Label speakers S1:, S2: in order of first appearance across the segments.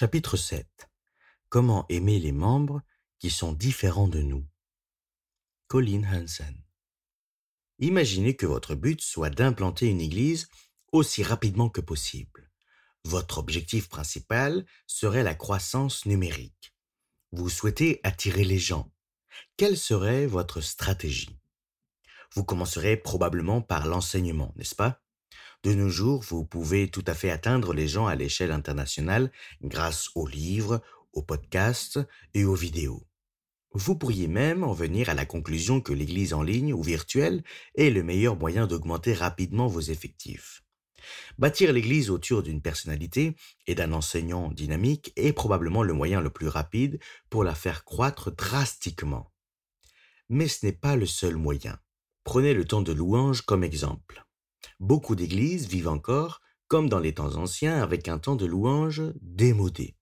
S1: Chapitre 7 Comment aimer les membres qui sont différents de nous Colin Hansen Imaginez que votre but soit d'implanter une église aussi rapidement que possible. Votre objectif principal serait la croissance numérique. Vous souhaitez attirer les gens. Quelle serait votre stratégie? Vous commencerez probablement par l'enseignement, n'est-ce pas? De nos jours, vous pouvez tout à fait atteindre les gens à l'échelle internationale grâce aux livres, aux podcasts et aux vidéos. Vous pourriez même en venir à la conclusion que l'église en ligne ou virtuelle est le meilleur moyen d'augmenter rapidement vos effectifs. Bâtir l'église autour d'une personnalité et d'un enseignant dynamique est probablement le moyen le plus rapide pour la faire croître drastiquement. Mais ce n'est pas le seul moyen. Prenez le temps de louange comme exemple. Beaucoup d'églises vivent encore, comme dans les temps anciens, avec un temps de louange démodé.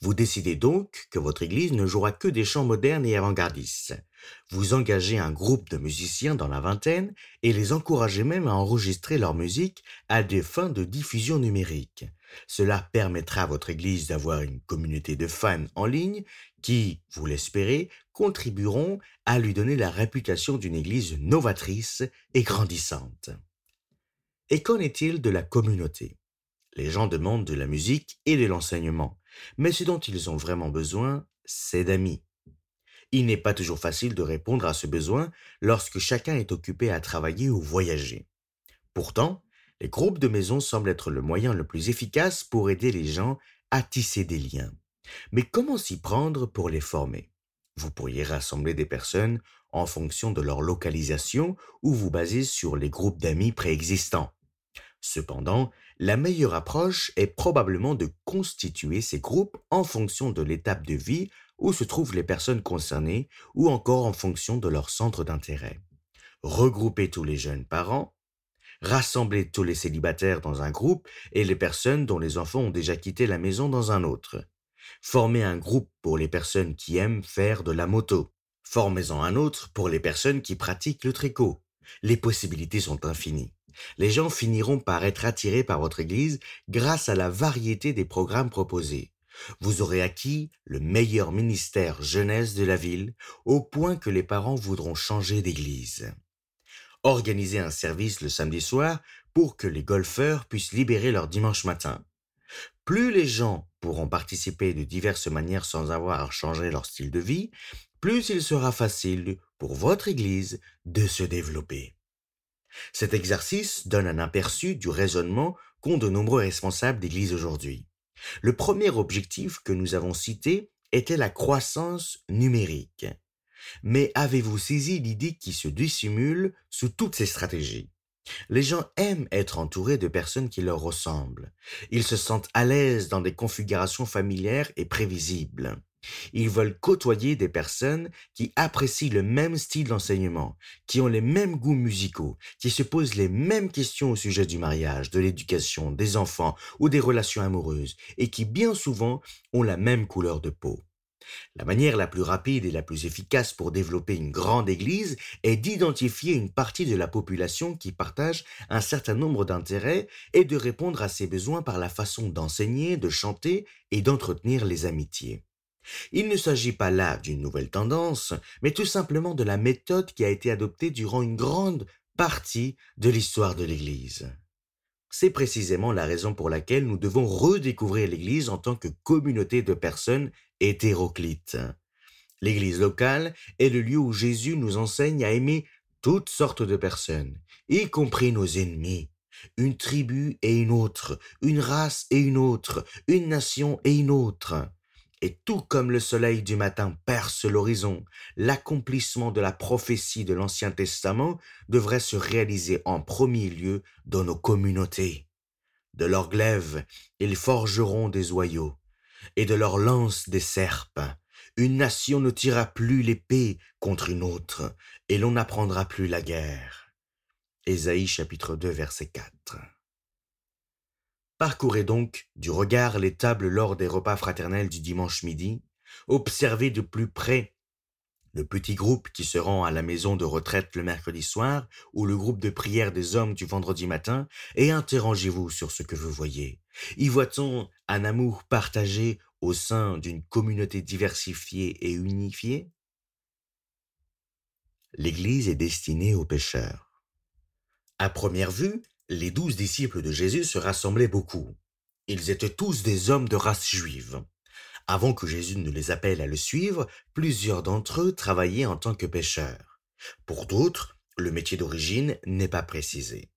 S1: Vous décidez donc que votre église ne jouera que des chants modernes et avant-gardistes. Vous engagez un groupe de musiciens dans la vingtaine et les encouragez même à enregistrer leur musique à des fins de diffusion numérique. Cela permettra à votre église d'avoir une communauté de fans en ligne qui, vous l'espérez, contribueront à lui donner la réputation d'une église novatrice et grandissante. Et qu'en est-il de la communauté? Les gens demandent de la musique et de l'enseignement, mais ce dont ils ont vraiment besoin, c'est d'amis. Il n'est pas toujours facile de répondre à ce besoin lorsque chacun est occupé à travailler ou voyager. Pourtant, les groupes de maisons semblent être le moyen le plus efficace pour aider les gens à tisser des liens. Mais comment s'y prendre pour les former? Vous pourriez rassembler des personnes en fonction de leur localisation ou vous baser sur les groupes d'amis préexistants. Cependant, la meilleure approche est probablement de constituer ces groupes en fonction de l'étape de vie où se trouvent les personnes concernées ou encore en fonction de leur centre d'intérêt. Regrouper tous les jeunes parents, rassembler tous les célibataires dans un groupe et les personnes dont les enfants ont déjà quitté la maison dans un autre. Former un groupe pour les personnes qui aiment faire de la moto. Formez-en un autre pour les personnes qui pratiquent le tricot. Les possibilités sont infinies. Les gens finiront par être attirés par votre Église grâce à la variété des programmes proposés. Vous aurez acquis le meilleur ministère jeunesse de la ville, au point que les parents voudront changer d'église. Organisez un service le samedi soir pour que les golfeurs puissent libérer leur dimanche matin. Plus les gens pourront participer de diverses manières sans avoir à changer leur style de vie, plus il sera facile pour votre Église de se développer. Cet exercice donne un aperçu du raisonnement qu'ont de nombreux responsables d'Église aujourd'hui. Le premier objectif que nous avons cité était la croissance numérique. Mais avez-vous saisi l'idée qui se dissimule sous toutes ces stratégies? Les gens aiment être entourés de personnes qui leur ressemblent. Ils se sentent à l'aise dans des configurations familières et prévisibles. Ils veulent côtoyer des personnes qui apprécient le même style d'enseignement, qui ont les mêmes goûts musicaux, qui se posent les mêmes questions au sujet du mariage, de l'éducation, des enfants ou des relations amoureuses, et qui bien souvent ont la même couleur de peau. La manière la plus rapide et la plus efficace pour développer une grande église est d'identifier une partie de la population qui partage un certain nombre d'intérêts et de répondre à ses besoins par la façon d'enseigner, de chanter et d'entretenir les amitiés. Il ne s'agit pas là d'une nouvelle tendance, mais tout simplement de la méthode qui a été adoptée durant une grande partie de l'histoire de l'Église. C'est précisément la raison pour laquelle nous devons redécouvrir l'Église en tant que communauté de personnes hétéroclites. L'Église locale est le lieu où Jésus nous enseigne à aimer toutes sortes de personnes, y compris nos ennemis, une tribu et une autre, une race et une autre, une nation et une autre. Et tout comme le soleil du matin perce l'horizon, l'accomplissement de la prophétie de l'Ancien Testament devrait se réaliser en premier lieu dans nos communautés. De leurs glaives, ils forgeront des oyaux, et de leurs lances des serpes. Une nation ne tirera plus l'épée contre une autre, et l'on n'apprendra plus la guerre. Ésaïe chapitre 2 verset 4. Parcourez donc du regard les tables lors des repas fraternels du dimanche midi, observez de plus près le petit groupe qui se rend à la maison de retraite le mercredi soir ou le groupe de prière des hommes du vendredi matin et interrogez-vous sur ce que vous voyez. Y voit-on un amour partagé au sein d'une communauté diversifiée et unifiée? L'Église est destinée aux pécheurs. À première vue, les douze disciples de Jésus se rassemblaient beaucoup. Ils étaient tous des hommes de race juive. Avant que Jésus ne les appelle à le suivre, plusieurs d'entre eux travaillaient en tant que pêcheurs. Pour d'autres, le métier d'origine n'est pas précisé.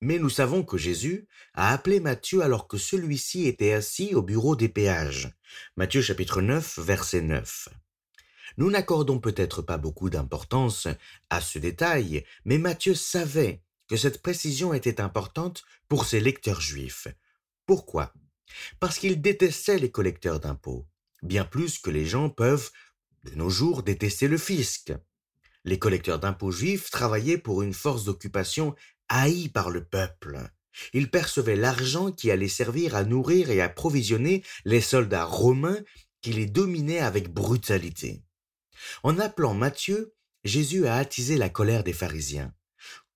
S1: Mais nous savons que Jésus a appelé Matthieu alors que celui-ci était assis au bureau des péages. Matthieu chapitre 9, verset 9. Nous n'accordons peut-être pas beaucoup d'importance à ce détail, mais Matthieu savait que cette précision était importante pour ses lecteurs juifs. Pourquoi? Parce qu'il détestait les collecteurs d'impôts, bien plus que les gens peuvent, de nos jours, détester le fisc. Les collecteurs d'impôts juifs travaillaient pour une force d'occupation haïe par le peuple. Ils percevaient l'argent qui allait servir à nourrir et à provisionner les soldats romains qui les dominaient avec brutalité. En appelant Matthieu, Jésus a attisé la colère des pharisiens.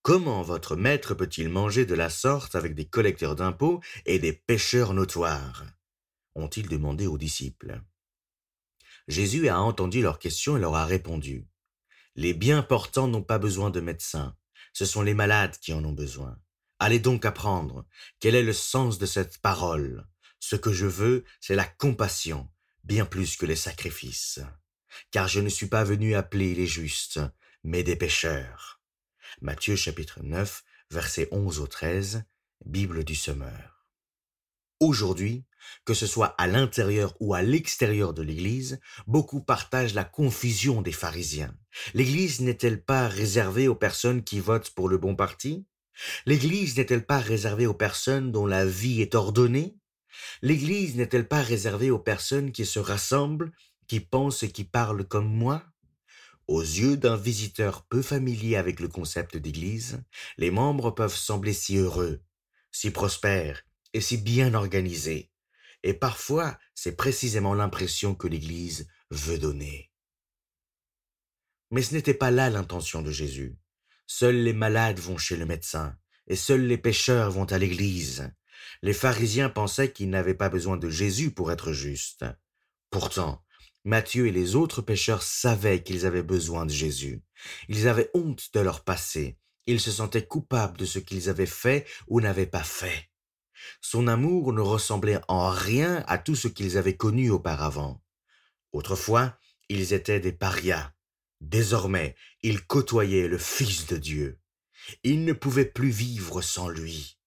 S1: Comment votre maître peut-il manger de la sorte avec des collecteurs d'impôts et des pêcheurs notoires? ont-ils demandé aux disciples. Jésus a entendu leurs questions et leur a répondu. Les bien portants n'ont pas besoin de médecins, ce sont les malades qui en ont besoin. Allez donc apprendre quel est le sens de cette parole. Ce que je veux, c'est la compassion, bien plus que les sacrifices. Car je ne suis pas venu appeler les justes, mais des pécheurs. Matthieu chapitre 9, versets 11 au 13, Bible du Sommeur. Aujourd'hui, que ce soit à l'intérieur ou à l'extérieur de l'Église, beaucoup partagent la confusion des pharisiens. L'Église n'est-elle pas réservée aux personnes qui votent pour le bon parti? L'Église n'est-elle pas réservée aux personnes dont la vie est ordonnée? L'Église n'est-elle pas réservée aux personnes qui se rassemblent, qui pensent et qui parlent comme moi? Aux yeux d'un visiteur peu familier avec le concept d'Église, les membres peuvent sembler si heureux, si prospères et si bien organisés. Et parfois, c'est précisément l'impression que l'Église veut donner. Mais ce n'était pas là l'intention de Jésus. Seuls les malades vont chez le médecin, et seuls les pécheurs vont à l'Église. Les pharisiens pensaient qu'ils n'avaient pas besoin de Jésus pour être justes. Pourtant, Matthieu et les autres pécheurs savaient qu'ils avaient besoin de Jésus. Ils avaient honte de leur passé. Ils se sentaient coupables de ce qu'ils avaient fait ou n'avaient pas fait. Son amour ne ressemblait en rien à tout ce qu'ils avaient connu auparavant. Autrefois, ils étaient des parias. Désormais, ils côtoyaient le Fils de Dieu. Ils ne pouvaient plus vivre sans lui.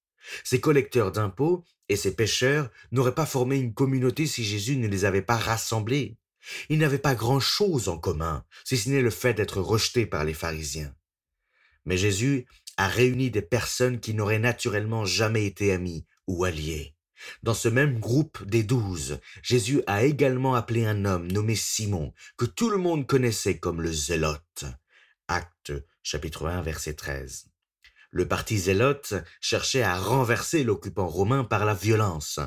S1: Ces collecteurs d'impôts et ces pécheurs n'auraient pas formé une communauté si Jésus ne les avait pas rassemblés. Ils n'avaient pas grand-chose en commun, si ce n'est le fait d'être rejetés par les pharisiens. Mais Jésus a réuni des personnes qui n'auraient naturellement jamais été amis ou alliés. Dans ce même groupe des douze, Jésus a également appelé un homme nommé Simon, que tout le monde connaissait comme le zélote. Acte chapitre 1 verset 13. Le parti zélote cherchait à renverser l'occupant romain par la violence.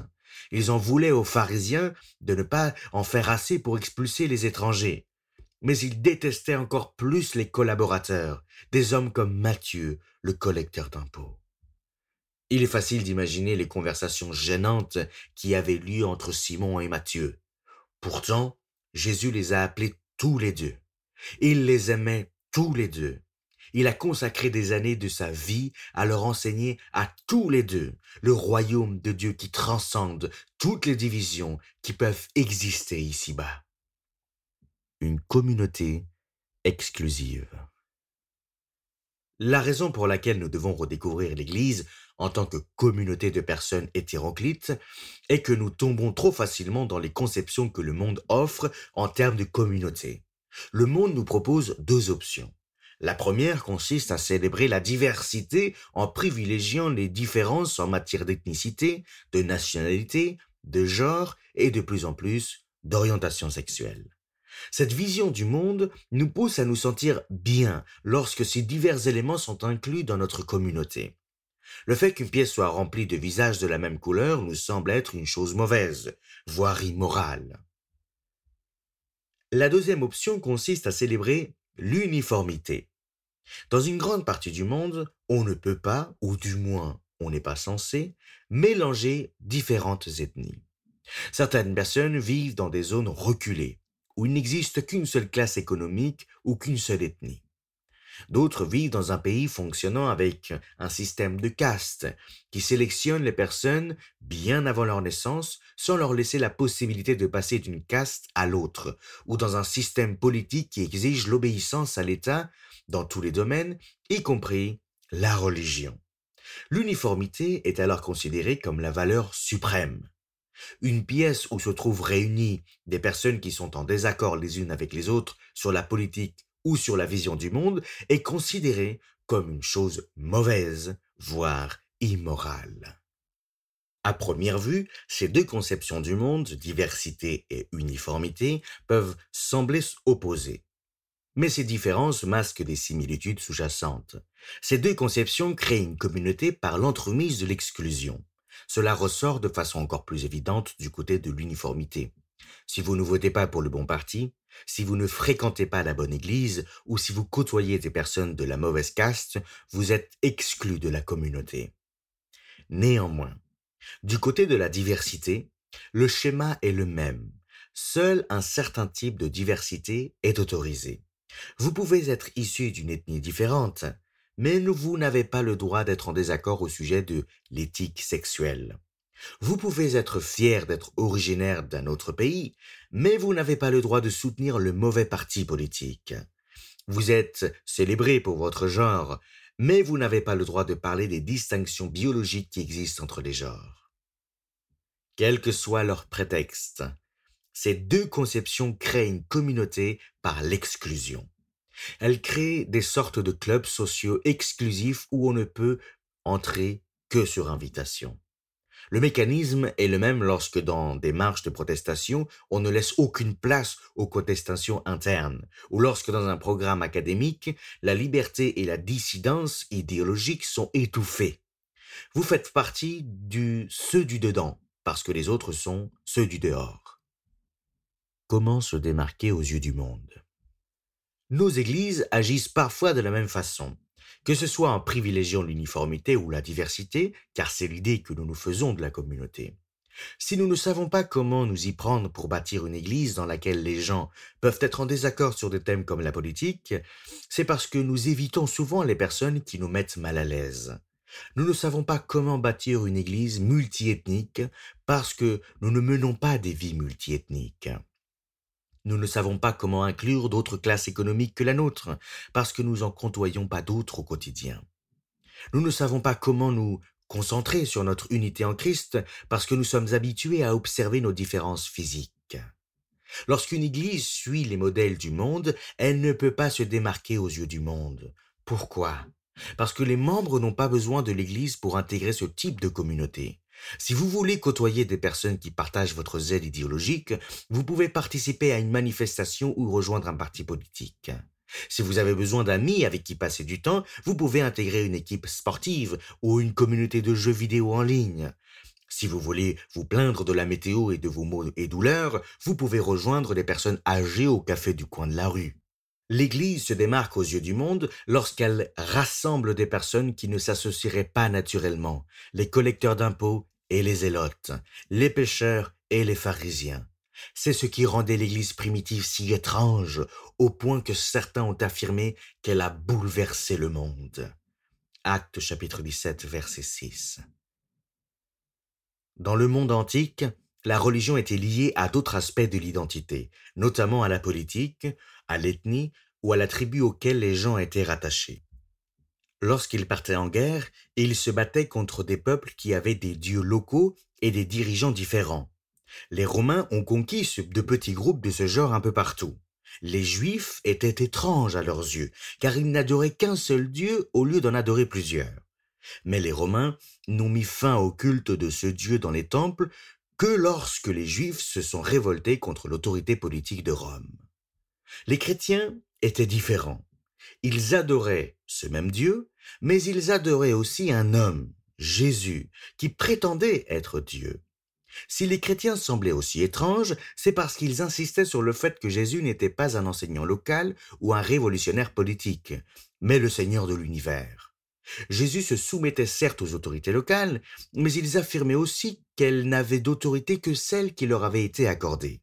S1: Ils en voulaient aux pharisiens de ne pas en faire assez pour expulser les étrangers. Mais ils détestaient encore plus les collaborateurs, des hommes comme Matthieu, le collecteur d'impôts. Il est facile d'imaginer les conversations gênantes qui avaient lieu entre Simon et Matthieu. Pourtant, Jésus les a appelés tous les deux. Il les aimait tous les deux. Il a consacré des années de sa vie à leur enseigner à tous les deux le royaume de Dieu qui transcende toutes les divisions qui peuvent exister ici-bas. Une communauté exclusive. La raison pour laquelle nous devons redécouvrir l'Église en tant que communauté de personnes hétéroclites est que nous tombons trop facilement dans les conceptions que le monde offre en termes de communauté. Le monde nous propose deux options. La première consiste à célébrer la diversité en privilégiant les différences en matière d'ethnicité, de nationalité, de genre et de plus en plus d'orientation sexuelle. Cette vision du monde nous pousse à nous sentir bien lorsque ces divers éléments sont inclus dans notre communauté. Le fait qu'une pièce soit remplie de visages de la même couleur nous semble être une chose mauvaise, voire immorale. La deuxième option consiste à célébrer l'uniformité. Dans une grande partie du monde, on ne peut pas, ou du moins on n'est pas censé, mélanger différentes ethnies. Certaines personnes vivent dans des zones reculées, où il n'existe qu'une seule classe économique ou qu'une seule ethnie. D'autres vivent dans un pays fonctionnant avec un système de caste qui sélectionne les personnes bien avant leur naissance sans leur laisser la possibilité de passer d'une caste à l'autre, ou dans un système politique qui exige l'obéissance à l'État dans tous les domaines, y compris la religion. L'uniformité est alors considérée comme la valeur suprême. Une pièce où se trouvent réunies des personnes qui sont en désaccord les unes avec les autres sur la politique ou sur la vision du monde est considérée comme une chose mauvaise, voire immorale. À première vue, ces deux conceptions du monde, diversité et uniformité, peuvent sembler opposées. Mais ces différences masquent des similitudes sous-jacentes. Ces deux conceptions créent une communauté par l'entremise de l'exclusion. Cela ressort de façon encore plus évidente du côté de l'uniformité. Si vous ne votez pas pour le bon parti, si vous ne fréquentez pas la bonne église, ou si vous côtoyez des personnes de la mauvaise caste, vous êtes exclu de la communauté. Néanmoins, du côté de la diversité, le schéma est le même. Seul un certain type de diversité est autorisé. Vous pouvez être issu d'une ethnie différente, mais vous n'avez pas le droit d'être en désaccord au sujet de l'éthique sexuelle. Vous pouvez être fier d'être originaire d'un autre pays, mais vous n'avez pas le droit de soutenir le mauvais parti politique. Vous êtes célébré pour votre genre, mais vous n'avez pas le droit de parler des distinctions biologiques qui existent entre les genres. Quel que soit leur prétexte, ces deux conceptions créent une communauté par l'exclusion. Elles créent des sortes de clubs sociaux exclusifs où on ne peut entrer que sur invitation. Le mécanisme est le même lorsque dans des marches de protestation, on ne laisse aucune place aux contestations internes, ou lorsque dans un programme académique, la liberté et la dissidence idéologique sont étouffées. Vous faites partie du ceux du dedans, parce que les autres sont ceux du dehors. Comment se démarquer aux yeux du monde? Nos églises agissent parfois de la même façon que ce soit en privilégiant l'uniformité ou la diversité, car c'est l'idée que nous nous faisons de la communauté. Si nous ne savons pas comment nous y prendre pour bâtir une église dans laquelle les gens peuvent être en désaccord sur des thèmes comme la politique, c'est parce que nous évitons souvent les personnes qui nous mettent mal à l'aise. Nous ne savons pas comment bâtir une église multiethnique parce que nous ne menons pas des vies multiethniques. Nous ne savons pas comment inclure d'autres classes économiques que la nôtre, parce que nous en côtoyons pas d'autres au quotidien. Nous ne savons pas comment nous concentrer sur notre unité en Christ, parce que nous sommes habitués à observer nos différences physiques. Lorsqu'une Église suit les modèles du monde, elle ne peut pas se démarquer aux yeux du monde. Pourquoi? Parce que les membres n'ont pas besoin de l'Église pour intégrer ce type de communauté. Si vous voulez côtoyer des personnes qui partagent votre zèle idéologique, vous pouvez participer à une manifestation ou rejoindre un parti politique. Si vous avez besoin d'amis avec qui passer du temps, vous pouvez intégrer une équipe sportive ou une communauté de jeux vidéo en ligne. Si vous voulez vous plaindre de la météo et de vos maux et douleurs, vous pouvez rejoindre des personnes âgées au café du coin de la rue. L'Église se démarque aux yeux du monde lorsqu'elle rassemble des personnes qui ne s'associeraient pas naturellement, les collecteurs d'impôts et les zélotes, les pécheurs et les pharisiens. C'est ce qui rendait l'Église primitive si étrange, au point que certains ont affirmé qu'elle a bouleversé le monde. Acte chapitre 17 verset 6. Dans le monde antique, la religion était liée à d'autres aspects de l'identité, notamment à la politique, à l'ethnie ou à la tribu auquel les gens étaient rattachés. Lorsqu'ils partaient en guerre, ils se battaient contre des peuples qui avaient des dieux locaux et des dirigeants différents. Les Romains ont conquis de petits groupes de ce genre un peu partout. Les Juifs étaient étranges à leurs yeux, car ils n'adoraient qu'un seul Dieu au lieu d'en adorer plusieurs. Mais les Romains n'ont mis fin au culte de ce Dieu dans les temples que lorsque les Juifs se sont révoltés contre l'autorité politique de Rome. Les chrétiens étaient différents. Ils adoraient ce même Dieu, mais ils adoraient aussi un homme, Jésus, qui prétendait être Dieu. Si les chrétiens semblaient aussi étranges, c'est parce qu'ils insistaient sur le fait que Jésus n'était pas un enseignant local ou un révolutionnaire politique, mais le Seigneur de l'univers. Jésus se soumettait certes aux autorités locales, mais ils affirmaient aussi qu'elles n'avaient d'autorité que celle qui leur avait été accordée.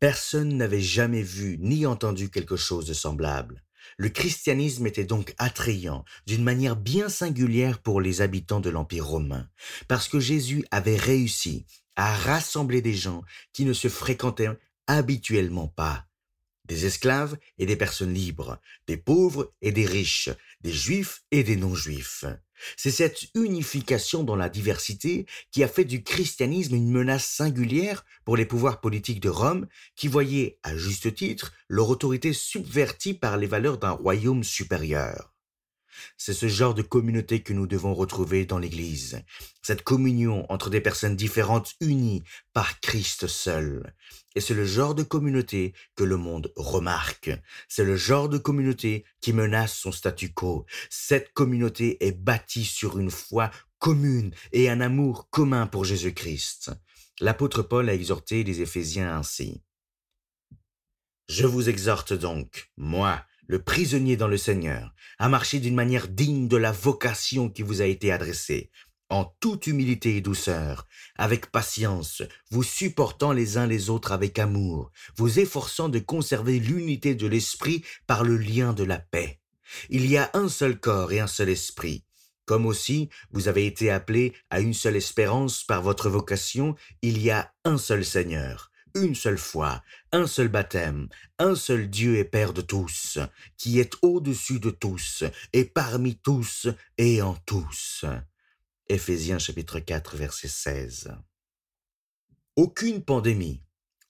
S1: Personne n'avait jamais vu ni entendu quelque chose de semblable. Le christianisme était donc attrayant d'une manière bien singulière pour les habitants de l'Empire romain, parce que Jésus avait réussi à rassembler des gens qui ne se fréquentaient habituellement pas, des esclaves et des personnes libres, des pauvres et des riches, des juifs et des non-juifs. C'est cette unification dans la diversité qui a fait du christianisme une menace singulière pour les pouvoirs politiques de Rome, qui voyaient, à juste titre, leur autorité subvertie par les valeurs d'un royaume supérieur. C'est ce genre de communauté que nous devons retrouver dans l'Église, cette communion entre des personnes différentes unies par Christ seul. Et c'est le genre de communauté que le monde remarque. C'est le genre de communauté qui menace son statu quo. Cette communauté est bâtie sur une foi commune et un amour commun pour Jésus-Christ. L'apôtre Paul a exhorté les Éphésiens ainsi. Je vous exhorte donc, moi, le prisonnier dans le Seigneur, à marcher d'une manière digne de la vocation qui vous a été adressée, en toute humilité et douceur, avec patience, vous supportant les uns les autres avec amour, vous efforçant de conserver l'unité de l'esprit par le lien de la paix. Il y a un seul corps et un seul esprit. Comme aussi vous avez été appelés à une seule espérance par votre vocation, il y a un seul Seigneur, une seule foi, un seul baptême, un seul Dieu et Père de tous, qui est au-dessus de tous, et parmi tous, et en tous. Éphésiens chapitre 4 verset 16. Aucune pandémie,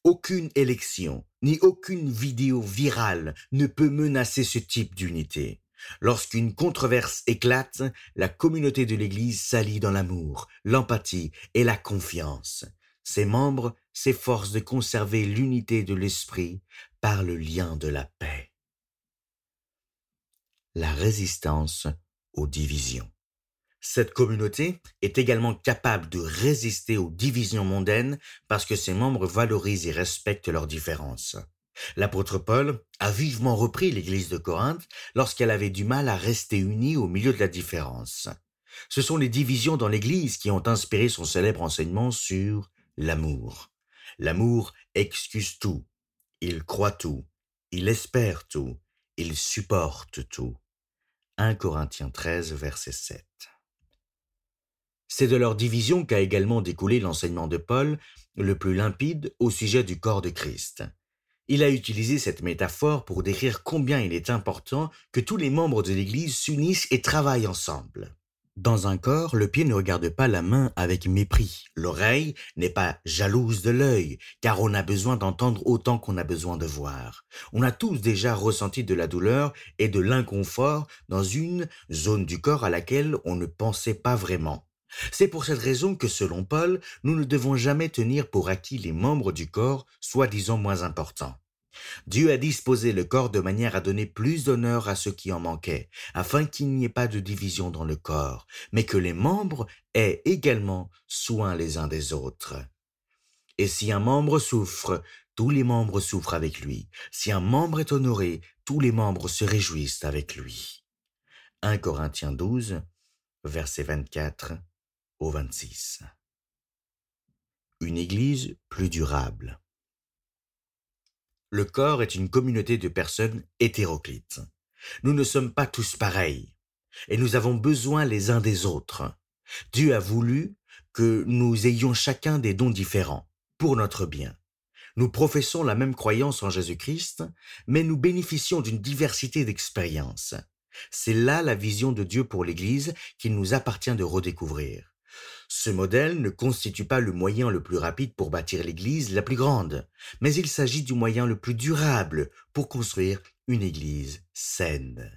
S1: aucune élection, ni aucune vidéo virale ne peut menacer ce type d'unité. Lorsqu'une controverse éclate, la communauté de l'Église s'allie dans l'amour, l'empathie et la confiance. Ses membres s'efforcent de conserver l'unité de l'esprit par le lien de la paix. La résistance aux divisions. Cette communauté est également capable de résister aux divisions mondaines parce que ses membres valorisent et respectent leurs différences. L'apôtre Paul a vivement repris l'église de Corinthe lorsqu'elle avait du mal à rester unie au milieu de la différence. Ce sont les divisions dans l'église qui ont inspiré son célèbre enseignement sur l'amour. L'amour excuse tout, il croit tout, il espère tout, il supporte tout. 1 Corinthiens 13, verset 7. C'est de leur division qu'a également découlé l'enseignement de Paul, le plus limpide au sujet du corps de Christ. Il a utilisé cette métaphore pour décrire combien il est important que tous les membres de l'Église s'unissent et travaillent ensemble. Dans un corps, le pied ne regarde pas la main avec mépris. L'oreille n'est pas jalouse de l'œil, car on a besoin d'entendre autant qu'on a besoin de voir. On a tous déjà ressenti de la douleur et de l'inconfort dans une zone du corps à laquelle on ne pensait pas vraiment. C'est pour cette raison que, selon Paul, nous ne devons jamais tenir pour acquis les membres du corps, soi-disant moins importants. Dieu a disposé le corps de manière à donner plus d'honneur à ceux qui en manquaient, afin qu'il n'y ait pas de division dans le corps, mais que les membres aient également soin les uns des autres. Et si un membre souffre, tous les membres souffrent avec lui. Si un membre est honoré, tous les membres se réjouissent avec lui. 1 Corinthiens 12, verset 24 au 26. Une Église plus durable. Le corps est une communauté de personnes hétéroclites. Nous ne sommes pas tous pareils, et nous avons besoin les uns des autres. Dieu a voulu que nous ayons chacun des dons différents, pour notre bien. Nous professons la même croyance en Jésus-Christ, mais nous bénéficions d'une diversité d'expériences. C'est là la vision de Dieu pour l'Église qu'il nous appartient de redécouvrir. Ce modèle ne constitue pas le moyen le plus rapide pour bâtir l'église la plus grande, mais il s'agit du moyen le plus durable pour construire une église saine.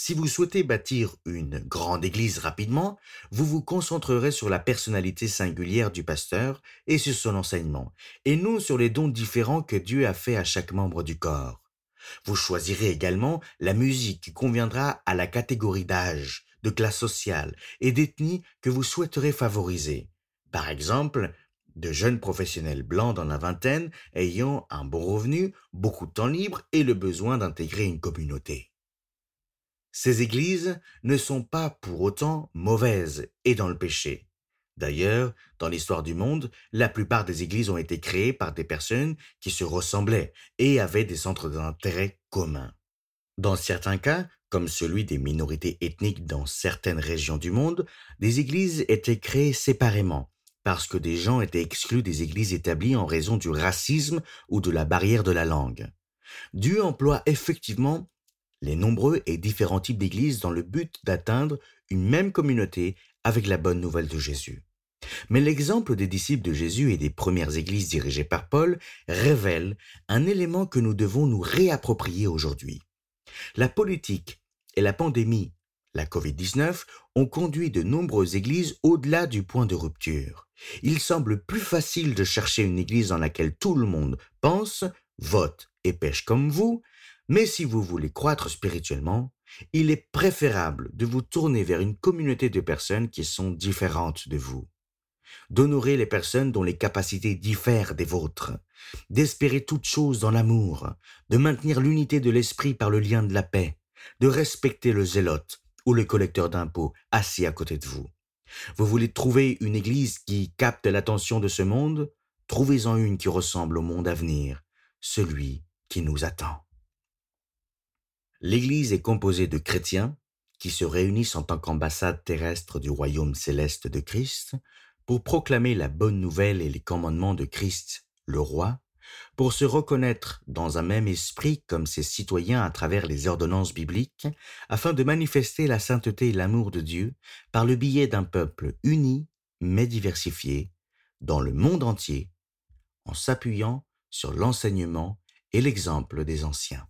S1: Si vous souhaitez bâtir une grande église rapidement, vous vous concentrerez sur la personnalité singulière du pasteur et sur son enseignement, et non sur les dons différents que Dieu a fait à chaque membre du corps. Vous choisirez également la musique qui conviendra à la catégorie d'âge, de classe sociale et d'ethnie que vous souhaiterez favoriser. Par exemple, de jeunes professionnels blancs dans la vingtaine ayant un bon revenu, beaucoup de temps libre et le besoin d'intégrer une communauté. Ces églises ne sont pas pour autant mauvaises et dans le péché. D'ailleurs, dans l'histoire du monde, la plupart des églises ont été créées par des personnes qui se ressemblaient et avaient des centres d'intérêt communs. Dans certains cas, comme celui des minorités ethniques dans certaines régions du monde, des églises étaient créées séparément, parce que des gens étaient exclus des églises établies en raison du racisme ou de la barrière de la langue. Dieu emploie effectivement les nombreux et différents types d'églises dans le but d'atteindre une même communauté avec la bonne nouvelle de Jésus. Mais l'exemple des disciples de Jésus et des premières églises dirigées par Paul révèle un élément que nous devons nous réapproprier aujourd'hui. La politique et la pandémie, la Covid-19, ont conduit de nombreuses églises au-delà du point de rupture. Il semble plus facile de chercher une église dans laquelle tout le monde pense, vote et pêche comme vous, mais si vous voulez croître spirituellement, il est préférable de vous tourner vers une communauté de personnes qui sont différentes de vous d'honorer les personnes dont les capacités diffèrent des vôtres, d'espérer toutes choses dans l'amour, de maintenir l'unité de l'esprit par le lien de la paix, de respecter le zélote ou le collecteur d'impôts assis à côté de vous. Vous voulez trouver une église qui capte l'attention de ce monde? Trouvez-en une qui ressemble au monde à venir, celui qui nous attend. L'Église est composée de chrétiens qui se réunissent en tant qu'ambassade terrestre du royaume céleste de Christ pour proclamer la bonne nouvelle et les commandements de Christ, le roi, pour se reconnaître dans un même esprit comme ses citoyens à travers les ordonnances bibliques, afin de manifester la sainteté et l'amour de Dieu par le biais d'un peuple uni mais diversifié dans le monde entier, en s'appuyant sur l'enseignement et l'exemple des anciens.